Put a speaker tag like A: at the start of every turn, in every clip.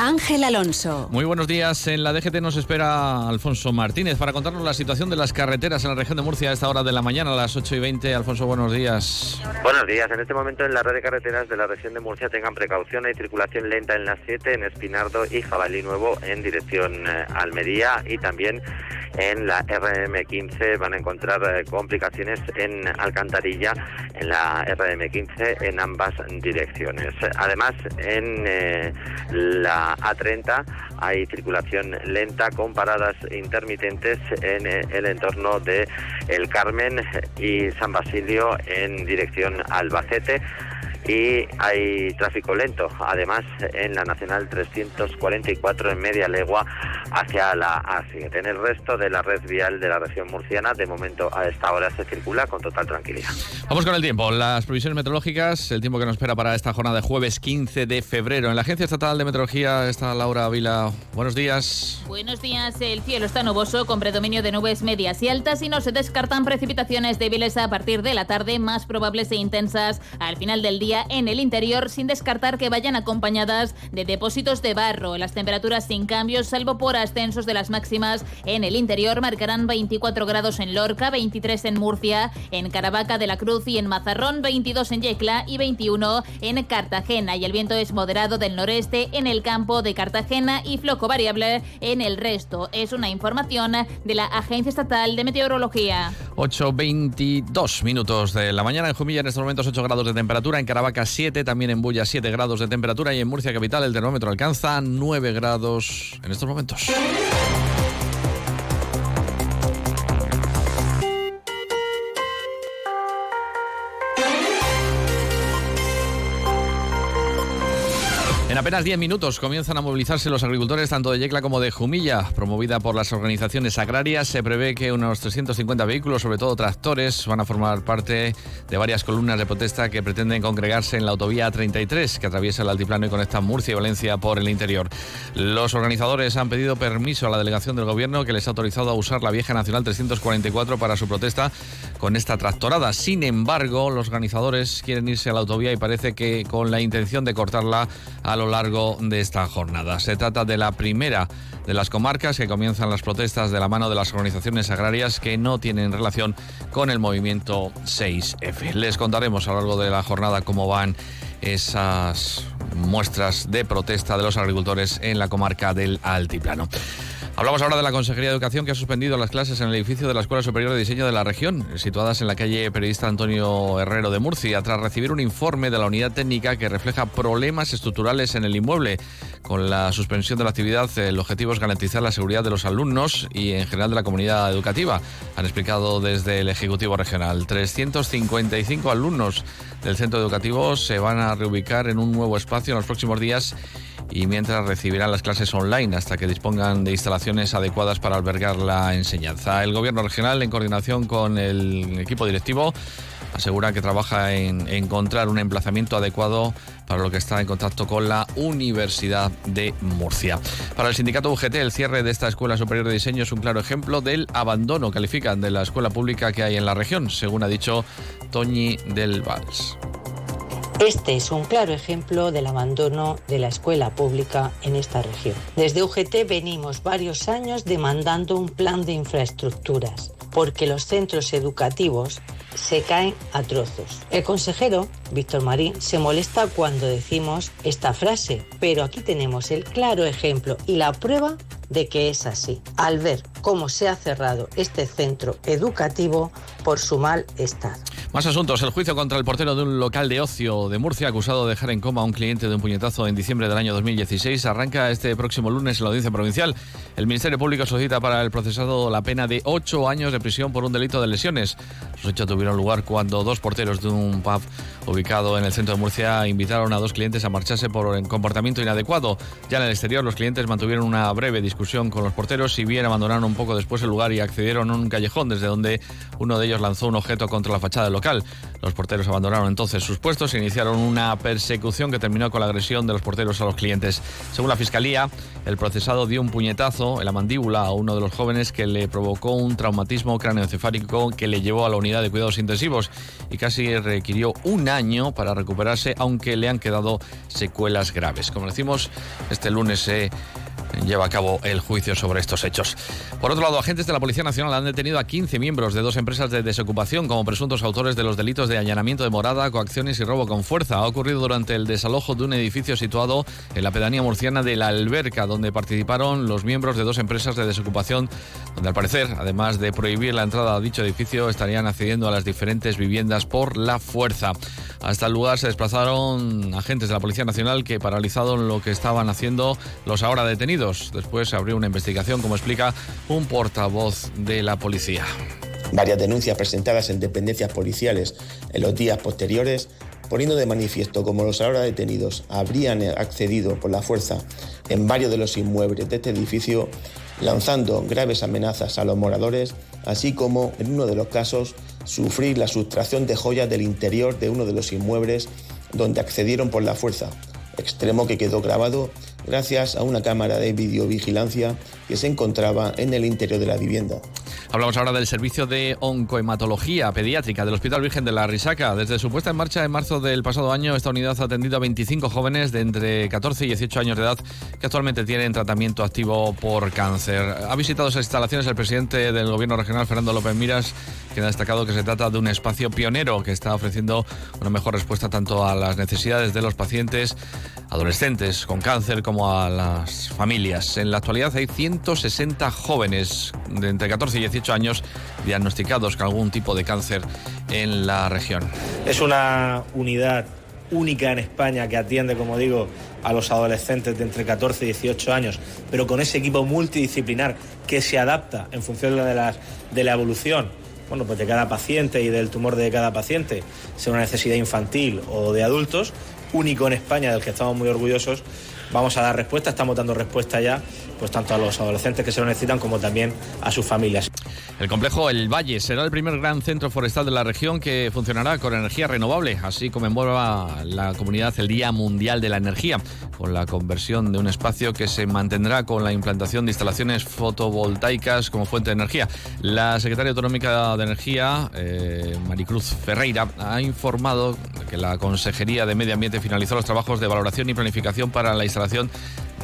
A: Ángel Alonso.
B: Muy buenos días. En la DGT nos espera Alfonso Martínez para contarnos la situación de las carreteras en la región de Murcia a esta hora de la mañana, a las 8 y 20. Alfonso, buenos días.
C: Buenos días. En este momento en la red de carreteras de la región de Murcia tengan precaución. Hay circulación lenta en las 7, en Espinardo y Jabalí Nuevo en dirección eh, Almería y también en la RM15 van a encontrar eh, complicaciones en Alcantarilla, en la RM15 en ambas direcciones. Además, en eh, la A30 hay circulación lenta con paradas intermitentes en eh, el entorno de El Carmen y San Basilio en dirección Albacete y hay tráfico lento. Además, en la Nacional 344 en media legua hacia la A7. En el resto de la red vial de la región murciana, de momento a esta hora se circula con total tranquilidad.
B: Vamos con el tiempo. Las previsiones meteorológicas, el tiempo que nos espera para esta jornada de jueves 15 de febrero. En la Agencia Estatal de Meteorología está Laura Vila. Buenos días.
D: Buenos días. El cielo está nuboso con predominio de nubes medias y altas y no se descartan precipitaciones débiles a partir de la tarde, más probables e intensas al final del día en el interior, sin descartar que vayan acompañadas de depósitos de barro. Las temperaturas sin cambios, salvo por ascensos de las máximas en el interior, marcarán 24 grados en Lorca, 23 en Murcia, en Caravaca de la Cruz y en Mazarrón, 22 en Yecla y 21 en Cartagena. Y el viento es moderado del noreste en el campo de Cartagena y floco variable en el resto. Es una información de la Agencia Estatal de Meteorología.
B: 8.22 minutos de la mañana en Jumilla, en estos momentos 8 grados de temperatura, en Caravaca 7, también en Bulla 7 grados de temperatura y en Murcia capital el termómetro alcanza 9 grados en estos momentos. En apenas 10 minutos comienzan a movilizarse los agricultores tanto de Yecla como de Jumilla. Promovida por las organizaciones agrarias, se prevé que unos 350 vehículos, sobre todo tractores, van a formar parte de varias columnas de protesta que pretenden congregarse en la autovía 33, que atraviesa el altiplano y conecta Murcia y Valencia por el interior. Los organizadores han pedido permiso a la delegación del gobierno que les ha autorizado a usar la vieja Nacional 344 para su protesta con esta tractorada. Sin embargo, los organizadores quieren irse a la autovía y parece que con la intención de cortarla a lo largo de esta jornada. Se trata de la primera de las comarcas que comienzan las protestas de la mano de las organizaciones agrarias que no tienen relación con el movimiento 6F. Les contaremos a lo largo de la jornada cómo van esas muestras de protesta de los agricultores en la comarca del Altiplano. Hablamos ahora de la Consejería de Educación que ha suspendido las clases en el edificio de la Escuela Superior de Diseño de la región, situadas en la calle Periodista Antonio Herrero de Murcia, tras recibir un informe de la unidad técnica que refleja problemas estructurales en el inmueble. Con la suspensión de la actividad, el objetivo es garantizar la seguridad de los alumnos y en general de la comunidad educativa, han explicado desde el Ejecutivo Regional. 355 alumnos del centro educativo se van a reubicar en un nuevo espacio en los próximos días y mientras recibirán las clases online hasta que dispongan de instalaciones adecuadas para albergar la enseñanza. El Gobierno regional, en coordinación con el equipo directivo, asegura que trabaja en encontrar un emplazamiento adecuado para lo que está en contacto con la Universidad de Murcia. Para el sindicato UGT, el cierre de esta Escuela Superior de Diseño es un claro ejemplo del abandono, califican, de la escuela pública que hay en la región, según ha dicho Toñi del Vals.
E: Este es un claro ejemplo del abandono de la escuela pública en esta región. Desde UGT venimos varios años demandando un plan de infraestructuras, porque los centros educativos se caen a trozos. El consejero, Víctor Marín, se molesta cuando decimos esta frase, pero aquí tenemos el claro ejemplo y la prueba de que es así, al ver cómo se ha cerrado este centro educativo por su mal estado.
B: Más asuntos. El juicio contra el portero de un local de ocio de Murcia, acusado de dejar en coma a un cliente de un puñetazo en diciembre del año 2016, arranca este próximo lunes en la audiencia provincial. El Ministerio Público solicita para el procesado la pena de ocho años de prisión por un delito de lesiones. Los hechos tuvieron lugar cuando dos porteros de un pub ubicado en el centro de Murcia invitaron a dos clientes a marcharse por comportamiento inadecuado. Ya en el exterior, los clientes mantuvieron una breve discusión con los porteros, si bien abandonaron un poco después el lugar y accedieron a un callejón desde donde uno de ellos lanzó un objeto contra la fachada del Los porteros abandonaron entonces sus puestos e iniciaron una persecución que terminó con la agresión de los porteros a los clientes. Según la fiscalía, el procesado dio un puñetazo en la mandíbula a uno de los jóvenes que le provocó un traumatismo cráneoencefálico que le llevó a la unidad de cuidados intensivos y casi requirió un año para recuperarse, aunque le han quedado secuelas graves. Como decimos, este lunes se lleva a cabo el juicio sobre estos hechos. Por otro lado, agentes de la Policía Nacional han detenido a 15 miembros de dos empresas de desocupación como presuntos autores de los delitos de allanamiento de morada, coacciones y robo con fuerza. Ha ocurrido durante el desalojo de un edificio situado en la pedanía murciana de La Alberca, donde participaron los miembros de dos empresas de desocupación, donde al parecer, además de prohibir la entrada a dicho edificio, estarían accediendo a las diferentes viviendas por la fuerza. Hasta el lugar se desplazaron agentes de la Policía Nacional que paralizaron lo que estaban haciendo los ahora detenidos. Después se abrió una investigación, como explica un portavoz de la policía.
F: Varias denuncias presentadas en dependencias policiales en los días posteriores poniendo de manifiesto cómo los ahora detenidos habrían accedido por la fuerza en varios de los inmuebles de este edificio, lanzando graves amenazas a los moradores, así como, en uno de los casos, sufrir la sustracción de joyas del interior de uno de los inmuebles donde accedieron por la fuerza, extremo que quedó grabado gracias a una cámara de videovigilancia que se encontraba en el interior de la vivienda.
B: Hablamos ahora del servicio de oncohematología pediátrica del Hospital Virgen de la Risaca. Desde su puesta en marcha en marzo del pasado año, esta unidad ha atendido a 25 jóvenes de entre 14 y 18 años de edad que actualmente tienen tratamiento activo por cáncer. Ha visitado esas instalaciones el presidente del Gobierno regional, Fernando López Miras, quien ha destacado que se trata de un espacio pionero que está ofreciendo una mejor respuesta tanto a las necesidades de los pacientes adolescentes con cáncer como a las familias. En la actualidad hay 160 jóvenes de entre 14 y 18 años diagnosticados con algún tipo de cáncer en la región.
G: Es una unidad única en España que atiende, como digo, a los adolescentes de entre 14 y 18 años, pero con ese equipo multidisciplinar que se adapta en función de, de la evolución bueno, pues de cada paciente y del tumor de cada paciente, sea una necesidad infantil o de adultos, único en España del que estamos muy orgullosos, vamos a dar respuesta, estamos dando respuesta ya, pues tanto a los adolescentes que se lo necesitan como también a sus familias.
B: El complejo El Valle será el primer gran centro forestal de la región que funcionará con energía renovable, así conmemora la comunidad el Día Mundial de la Energía, con la conversión de un espacio que se mantendrá con la implantación de instalaciones fotovoltaicas como fuente de energía. La secretaria autonómica de Energía, eh, Maricruz Ferreira, ha informado que la Consejería de Medio Ambiente finalizó los trabajos de valoración y planificación para la instalación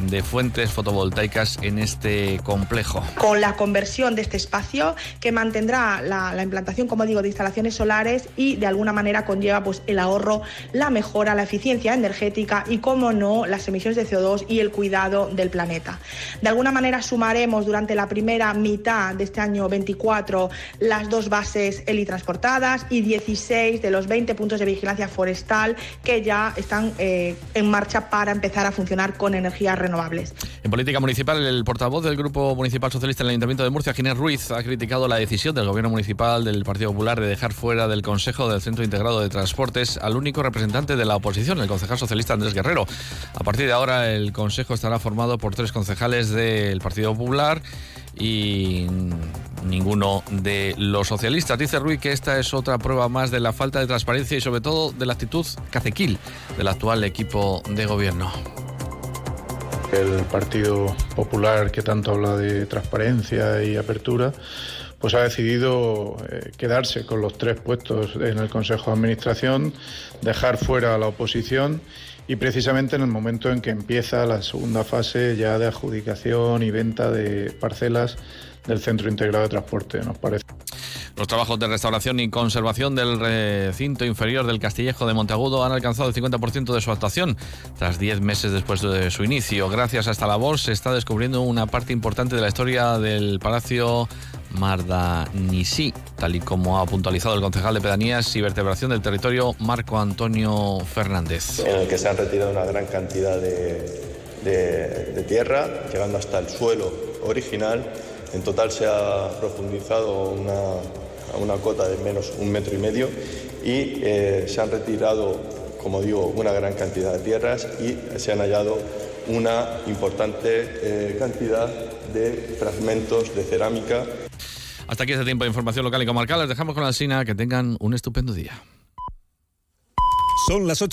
B: de fuentes fotovoltaicas en este complejo.
H: Con la conversión de este espacio que mantendrá la, implantación, como digo, de instalaciones solares y de alguna manera conlleva pues, el ahorro, la mejora, la eficiencia energética y, como no, las emisiones de CO2 y el cuidado del planeta. De alguna manera sumaremos durante la primera mitad de este año 24 las dos bases helitransportadas y 16 de los 20 puntos de vigilancia forestal que ya están eh, en marcha para empezar a funcionar con energía renovable
B: En política municipal, el portavoz del Grupo Municipal Socialista en el Ayuntamiento de Murcia, Ginés Ruiz, ha criticado la decisión del Gobierno Municipal del Partido Popular de dejar fuera del Consejo del Centro Integrado de Transportes al único representante de la oposición, el concejal socialista Andrés Guerrero. A partir de ahora, el Consejo estará formado por tres concejales del Partido Popular y ninguno de los socialistas. Dice Ruiz que esta es otra prueba más de la falta de transparencia y sobre todo de la actitud cacequil del actual equipo de gobierno.
I: El Partido Popular, que tanto habla de transparencia y apertura, pues ha decidido eh, quedarse con los tres puestos en el Consejo de Administración, dejar fuera a la oposición y precisamente en el momento en que empieza la segunda fase ya de adjudicación y venta de parcelas del Centro Integrado de Transporte, nos parece.
B: Los trabajos de restauración y conservación del recinto inferior del Castillejo de Monteagudo han alcanzado el 50% de su actuación, tras 10 meses después de su inicio. Gracias a esta labor se está descubriendo una parte importante de la historia del Palacio Mardanisi, tal y como ha puntualizado el concejal de Pedanías y Vertebración del Territorio, Marco Antonio Fernández.
J: En el que se han retirado una gran cantidad de tierra, llegando hasta el suelo original. En total se ha profundizado una a una cota de menos un metro y medio y eh, se han retirado, como digo, una gran cantidad de tierras y se han hallado una importante eh, cantidad de fragmentos de cerámica
B: Hasta aquí este tiempo de información local y comarcal. Les dejamos con la Sina. Que tengan un estupendo día.
K: Son las 8.